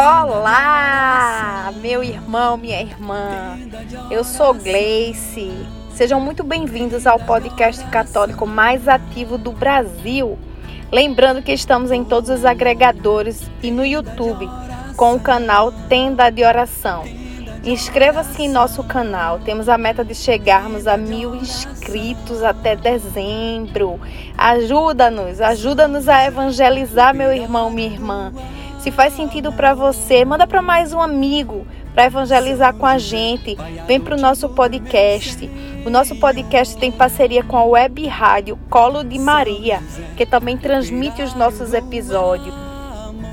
Olá, meu irmão, minha irmã. Eu sou Gleice. Sejam muito bem-vindos ao podcast católico mais ativo do Brasil. Lembrando que estamos em todos os agregadores e no YouTube com o canal Tenda de Oração. Inscreva-se em nosso canal. Temos a meta de chegarmos a mil inscritos até dezembro. Ajuda-nos, ajuda-nos a evangelizar, meu irmão, minha irmã. Se faz sentido para você, manda para mais um amigo para evangelizar com a gente. Vem para o nosso podcast. O nosso podcast tem parceria com a web rádio Colo de Maria, que também transmite os nossos episódios.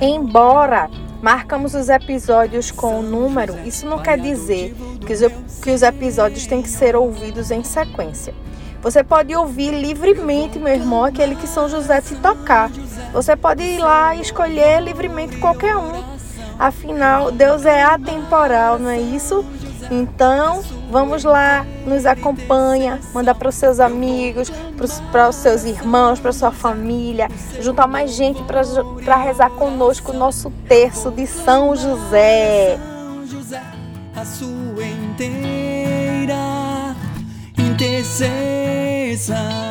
Embora marcamos os episódios com o número, isso não quer dizer que os, que os episódios têm que ser ouvidos em sequência. Você pode ouvir livremente, meu irmão, aquele que São José te tocar. Você pode ir lá e escolher livremente qualquer um. Afinal, Deus é atemporal, não é isso? Então, vamos lá, nos acompanha, manda para os seus amigos, para os seus irmãos, para sua família, juntar mais gente para rezar conosco o nosso terço de São José. A sua inteira intercessão.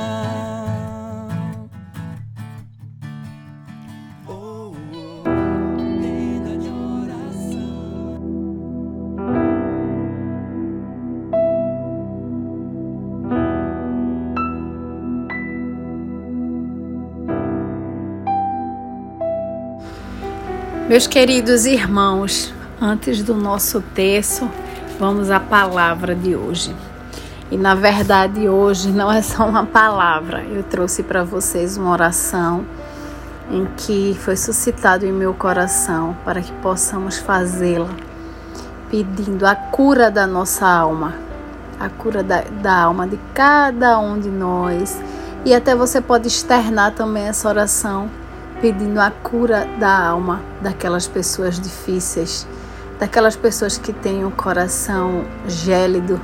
Meus queridos irmãos, antes do nosso texto, vamos à palavra de hoje. E na verdade, hoje não é só uma palavra, eu trouxe para vocês uma oração em que foi suscitado em meu coração para que possamos fazê-la, pedindo a cura da nossa alma, a cura da, da alma de cada um de nós. E até você pode externar também essa oração pedindo a cura da alma daquelas pessoas difíceis, daquelas pessoas que têm o um coração gélido,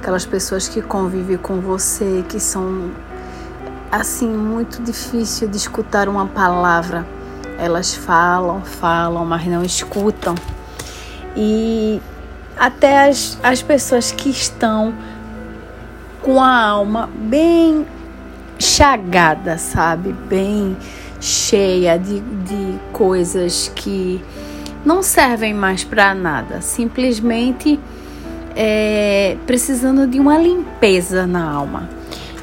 aquelas pessoas que convivem com você, que são assim muito difícil de escutar uma palavra. Elas falam, falam, mas não escutam. E até as, as pessoas que estão com a alma bem chagada, sabe? Bem cheia de, de coisas que não servem mais para nada, simplesmente é, precisando de uma limpeza na alma.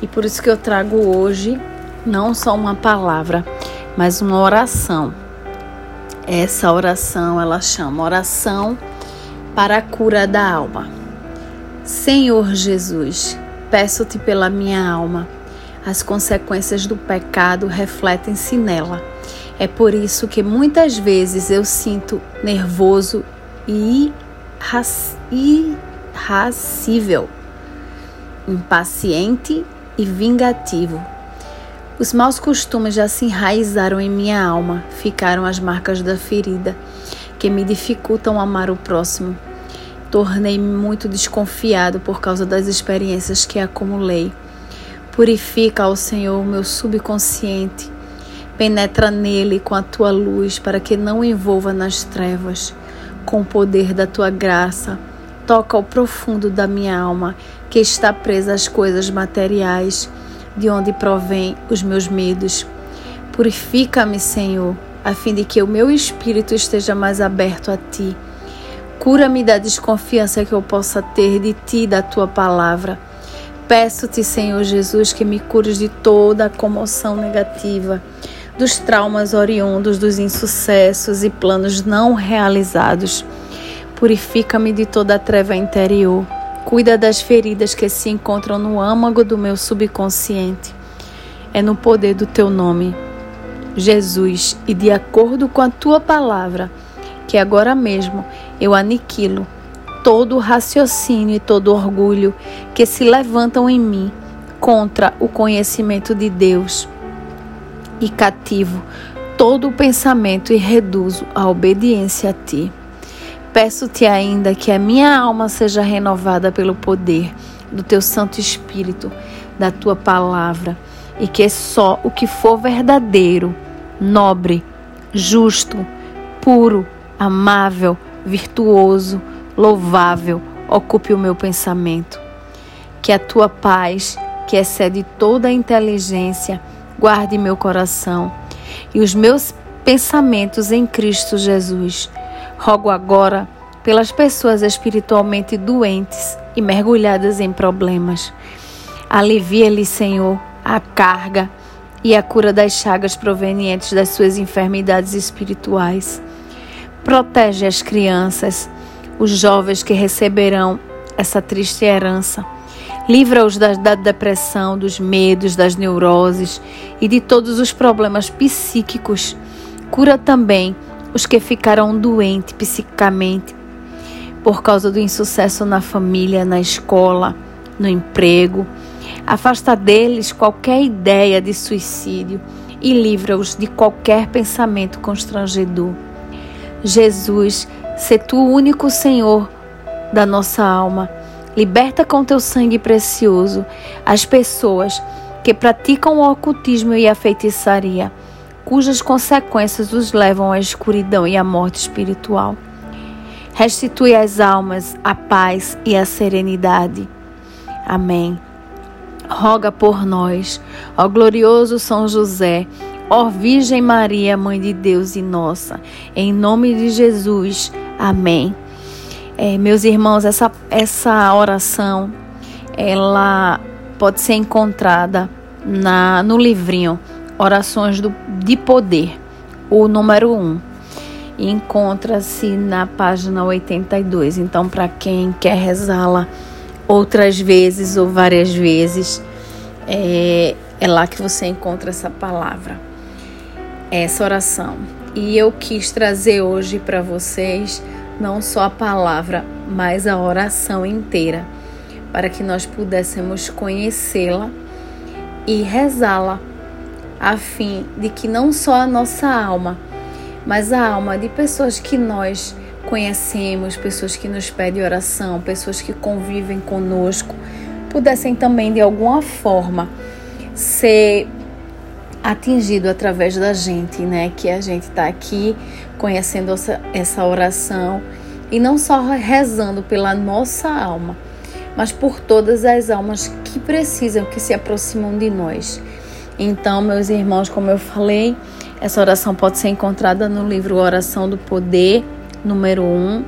E por isso que eu trago hoje não só uma palavra, mas uma oração. Essa oração ela chama oração para a cura da alma. Senhor Jesus, peço-te pela minha alma as consequências do pecado refletem-se nela. É por isso que muitas vezes eu sinto nervoso e irracível, impaciente e vingativo. Os maus costumes já se enraizaram em minha alma, ficaram as marcas da ferida que me dificultam amar o próximo. Tornei-me muito desconfiado por causa das experiências que acumulei. Purifica, ó Senhor, o meu subconsciente. Penetra nele com a tua luz para que não envolva nas trevas. Com o poder da tua graça, toca o profundo da minha alma, que está presa às coisas materiais, de onde provém os meus medos. Purifica-me, Senhor, a fim de que o meu espírito esteja mais aberto a ti. Cura-me da desconfiança que eu possa ter de ti e da tua palavra Peço-te, Senhor Jesus, que me cures de toda a comoção negativa, dos traumas oriundos dos insucessos e planos não realizados. Purifica-me de toda a treva interior. Cuida das feridas que se encontram no âmago do meu subconsciente. É no poder do teu nome, Jesus, e de acordo com a tua palavra, que agora mesmo eu aniquilo todo raciocínio e todo orgulho que se levantam em mim contra o conhecimento de Deus e cativo todo o pensamento e reduzo a obediência a ti. Peço-te ainda que a minha alma seja renovada pelo poder do teu Santo Espírito, da tua palavra, e que só o que for verdadeiro, nobre, justo, puro, amável, virtuoso, louvável ocupe o meu pensamento. Que a tua paz, que excede toda a inteligência, guarde meu coração e os meus pensamentos em Cristo Jesus. Rogo agora pelas pessoas espiritualmente doentes e mergulhadas em problemas. Alivia-lhe, Senhor, a carga e a cura das chagas provenientes das suas enfermidades espirituais. Protege as crianças, os jovens que receberão essa triste herança. Livra-os da, da, depressão, dos medos, das neuroses e de todos os problemas psíquicos. Cura também os que ficarão doentes psicicamente por causa do insucesso na família, na escola, no emprego. Afasta deles qualquer ideia de suicídio e livra-os de qualquer pensamento constrangedor. Jesus, se tu o único Senhor da nossa alma, liberta com teu sangue precioso as pessoas que praticam o ocultismo e a feitiçaria, cujas consequências os levam à escuridão e à morte espiritual. Restitui às almas a paz e a serenidade. Amém. Roga por nós, ó glorioso São José, Ó Virgem Maria, Mãe de Deus e nossa, em nome de Jesus. Amém. É, meus irmãos, essa, essa oração, ela pode ser encontrada na, no livrinho Orações do, de Poder, o número 1. Encontra-se na página 82. Então, para quem quer rezá-la outras vezes ou várias vezes, é, é lá que você encontra essa palavra essa oração. E eu quis trazer hoje para vocês não só a palavra, mas a oração inteira, para que nós pudéssemos conhecê-la e rezá-la, a fim de que não só a nossa alma, mas a alma de pessoas que nós conhecemos, pessoas que nos pedem oração, pessoas que convivem conosco, pudessem também de alguma forma ser atingido através da gente, né? Que a gente está aqui conhecendo essa, essa oração e não só rezando pela nossa alma, mas por todas as almas que precisam, que se aproximam de nós. Então, meus irmãos, como eu falei, essa oração pode ser encontrada no livro Oração do Poder, número 1,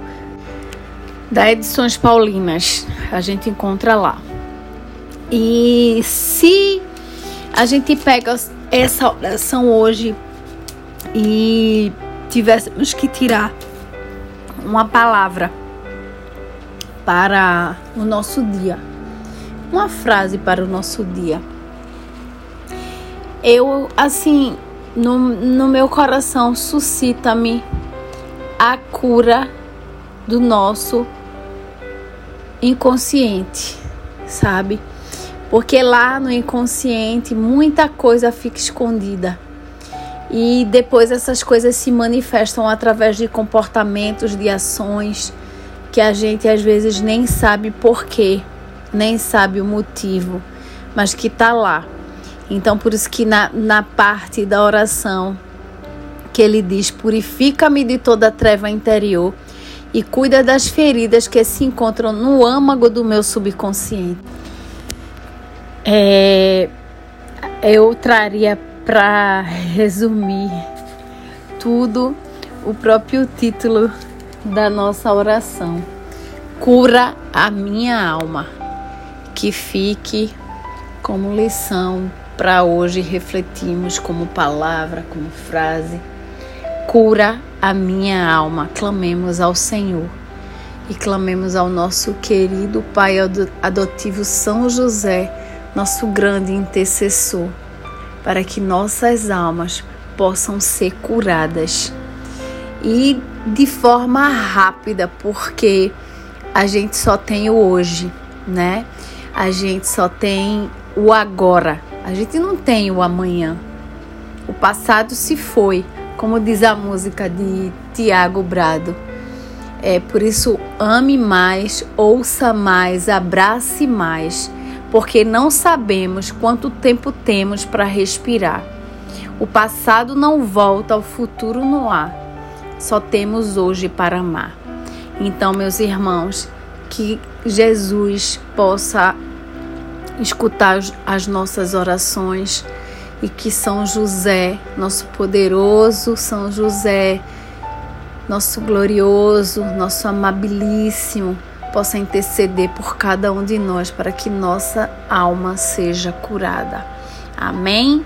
da Edições Paulinas. A gente encontra lá. E se a gente pega essa oração hoje e tivéssemos que tirar uma palavra para o nosso dia, uma frase para o nosso dia. Eu, assim, no, no meu coração suscita-me a cura do nosso inconsciente, sabe? Porque lá no inconsciente muita coisa fica escondida. E depois essas coisas se manifestam através de comportamentos, de ações que a gente às vezes nem sabe porquê, nem sabe o motivo, mas que está lá. Então, por isso que na, na parte da oração que ele diz: Purifica-me de toda treva interior e cuida das feridas que se encontram no âmago do meu subconsciente. É, eu traria para resumir tudo o próprio título da nossa oração: Cura a minha alma. Que fique como lição para hoje refletirmos como palavra, como frase. Cura a minha alma. Clamemos ao Senhor e clamemos ao nosso querido Pai adotivo São José nosso grande intercessor, para que nossas almas possam ser curadas e de forma rápida, porque a gente só tem o hoje, né? A gente só tem o agora, a gente não tem o amanhã. O passado se foi, como diz a música de Tiago Brado. É por isso ame mais, ouça mais, abrace mais porque não sabemos quanto tempo temos para respirar. O passado não volta, o futuro não há. só temos hoje para amar. Então, meus irmãos, que Jesus possa escutar as nossas orações e que São José, nosso poderoso São José, nosso glorioso, nosso amabilíssimo, possa interceder por cada um de nós para que nossa alma seja curada. Amém?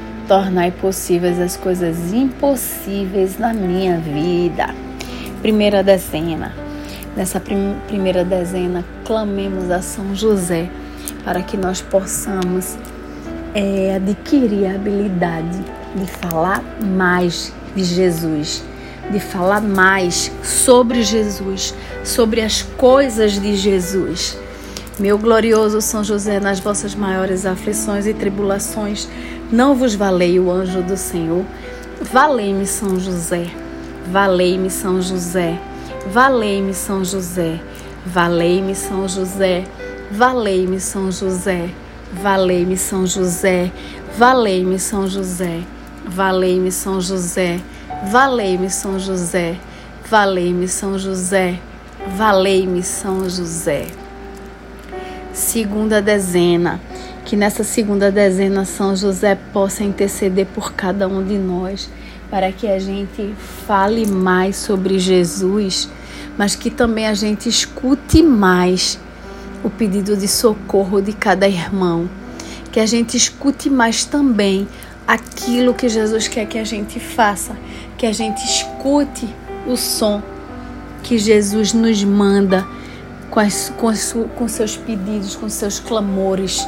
tornai possíveis as coisas impossíveis na minha vida. Primeira dezena. Nessa prim primeira dezena, clamemos a São José para que nós possamos é, adquirir a habilidade de falar mais de Jesus, de falar mais sobre Jesus, sobre as coisas de Jesus. Meu glorioso São José, nas vossas maiores aflições e tribulações, não vos valei o anjo do Senhor? Valei-me São José, valei-me São José, valei-me São José, valei-me São José, valei-me São José, valei-me São José, valei-me São José, valei-me São José, valei-me São José, valei-me São José, valei-me São José. Segunda dezena que nessa segunda dezena São José possa interceder por cada um de nós, para que a gente fale mais sobre Jesus, mas que também a gente escute mais o pedido de socorro de cada irmão, que a gente escute mais também aquilo que Jesus quer que a gente faça, que a gente escute o som que Jesus nos manda com, as, com, as, com seus pedidos, com seus clamores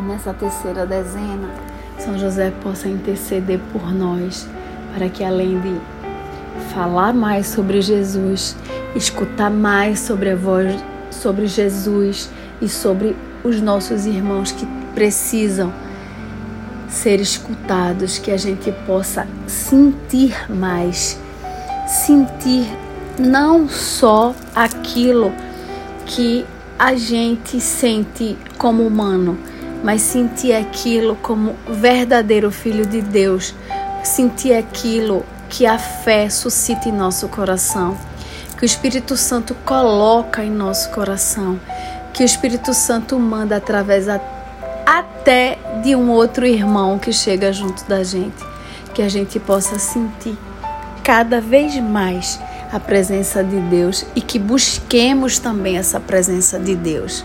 que nessa terceira dezena São José possa interceder por nós, para que além de falar mais sobre Jesus, escutar mais sobre a voz sobre Jesus e sobre os nossos irmãos que precisam ser escutados, que a gente possa sentir mais, sentir não só aquilo que a gente sente como humano, mas sentir aquilo como verdadeiro filho de Deus, sentir aquilo que a fé suscita em nosso coração, que o Espírito Santo coloca em nosso coração, que o Espírito Santo manda através a, até de um outro irmão que chega junto da gente, que a gente possa sentir cada vez mais a presença de Deus e que busquemos também essa presença de Deus.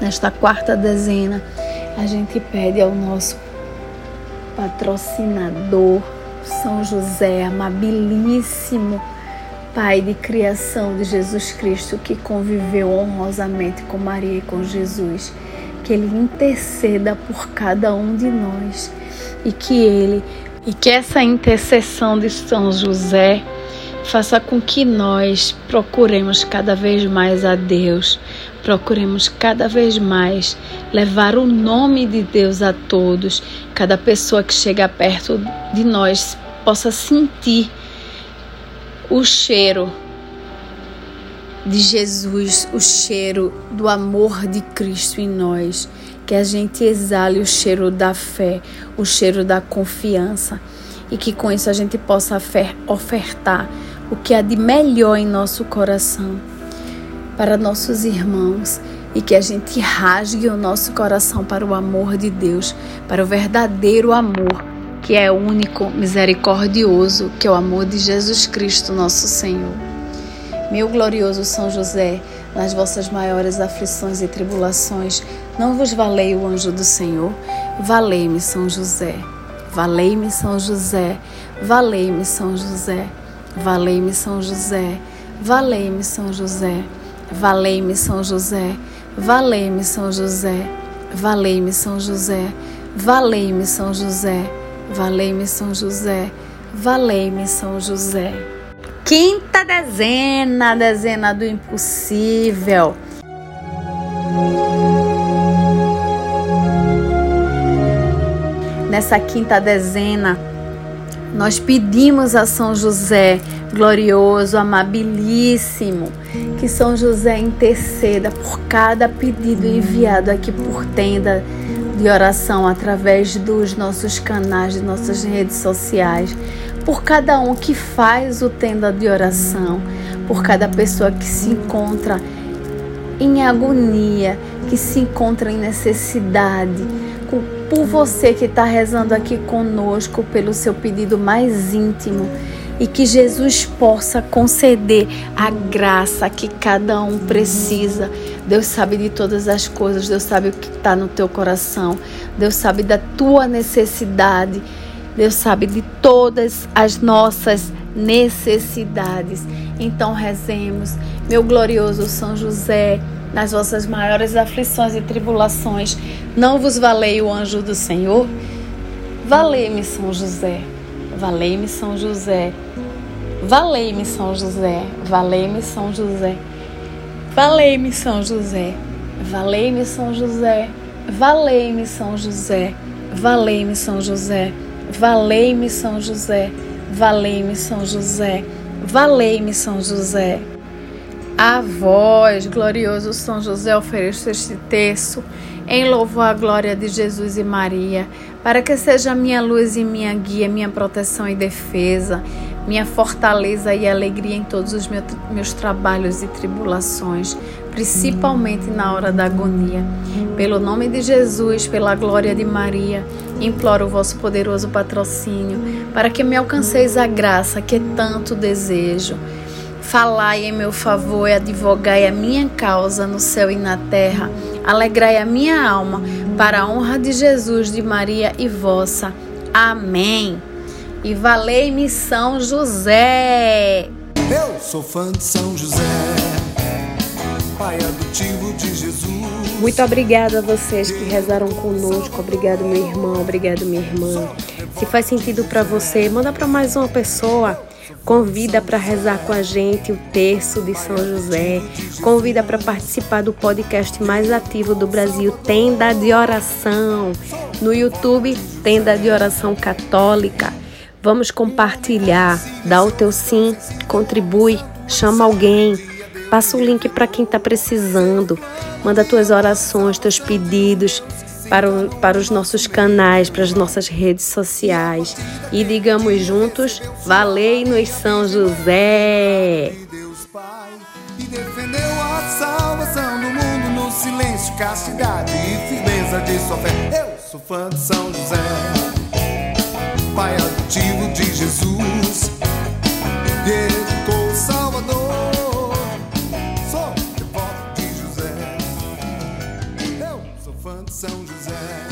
nesta quarta dezena, a gente pede ao nosso patrocinador, São José, amabilíssimo Pai de criação de Jesus Cristo, que conviveu honrosamente com Maria e com Jesus, que Ele interceda por cada um de nós e que Ele e que essa intercessão de São José faça com que nós procuremos cada vez mais a Deus, procuremos cada vez mais levar o nome de Deus a todos, cada pessoa que chega perto de nós possa sentir o cheiro de Jesus, o cheiro do amor de Cristo em nós, que a gente exale o cheiro da fé, o cheiro da confiança. E que com isso a gente possa ofertar o que há de melhor em nosso coração para nossos irmãos e que a gente rasgue o nosso coração para o amor de Deus, para o verdadeiro amor, que é único, misericordioso, que é o amor de Jesus Cristo, nosso Senhor. Meu glorioso São José, nas vossas maiores aflições e tribulações, não vos valei o anjo do Senhor? Valei-me, São José. Valei-me, São José. Valei-me, São José. Valei-me São José, valei-me São José, valei-me São José, valei-me São José, valei-me São José, valei-me São José, valei-me São José, valei-me São José. Quinta dezena, dezena do impossível. Nessa quinta dezena, nós pedimos a São José, glorioso, amabilíssimo, que São José interceda por cada pedido enviado aqui por tenda de oração através dos nossos canais, de nossas redes sociais, por cada um que faz o tenda de oração, por cada pessoa que se encontra em agonia, que se encontra em necessidade. Por você que está rezando aqui conosco, pelo seu pedido mais íntimo e que Jesus possa conceder a graça que cada um precisa. Deus sabe de todas as coisas, Deus sabe o que está no teu coração, Deus sabe da tua necessidade, Deus sabe de todas as nossas necessidades. Então rezemos, meu glorioso São José nas vossas maiores aflições e tribulações, não vos valei o anjo do Senhor? Valei-me, São José. Valei-me, São José. Valei-me, São José. Valei-me, São José. Valei-me, São José. Valei-me, São José. Valei-me, São José. Valei-me, São José. Valei-me, São José. Valei-me, São José. Valei-me, São José. A vós, glorioso São José, ofereço este terço em louvor à glória de Jesus e Maria, para que seja minha luz e minha guia, minha proteção e defesa, minha fortaleza e alegria em todos os meus, meus trabalhos e tribulações, principalmente na hora da agonia. Pelo nome de Jesus, pela glória de Maria, imploro o vosso poderoso patrocínio, para que me alcanceis a graça que tanto desejo Falai em meu favor e advogai a minha causa no céu e na terra. Alegrai a minha alma, para a honra de Jesus, de Maria e vossa. Amém. E valei-me São José. Eu sou fã de São José, pai adotivo de Jesus. Muito obrigada a vocês que rezaram conosco. Obrigado, meu irmão. Obrigado, minha irmã. Se faz sentido para você, manda para mais uma pessoa. Convida para rezar com a gente o terço de São José. Convida para participar do podcast mais ativo do Brasil, Tenda de Oração. No YouTube, Tenda de Oração Católica. Vamos compartilhar, dá o teu sim, contribui, chama alguém, passa o link para quem está precisando, manda tuas orações, teus pedidos para, o, para os nossos canais, para as nossas redes sociais. E digamos juntos: Valei-nos São José! E defendeu a salvação do mundo no silêncio, castidade e firmeza de sua fé. Eu sou fã de São José, pai adotivo de Jesus, educou o Salvador. Sou devoto de José. Eu sou fã de São José.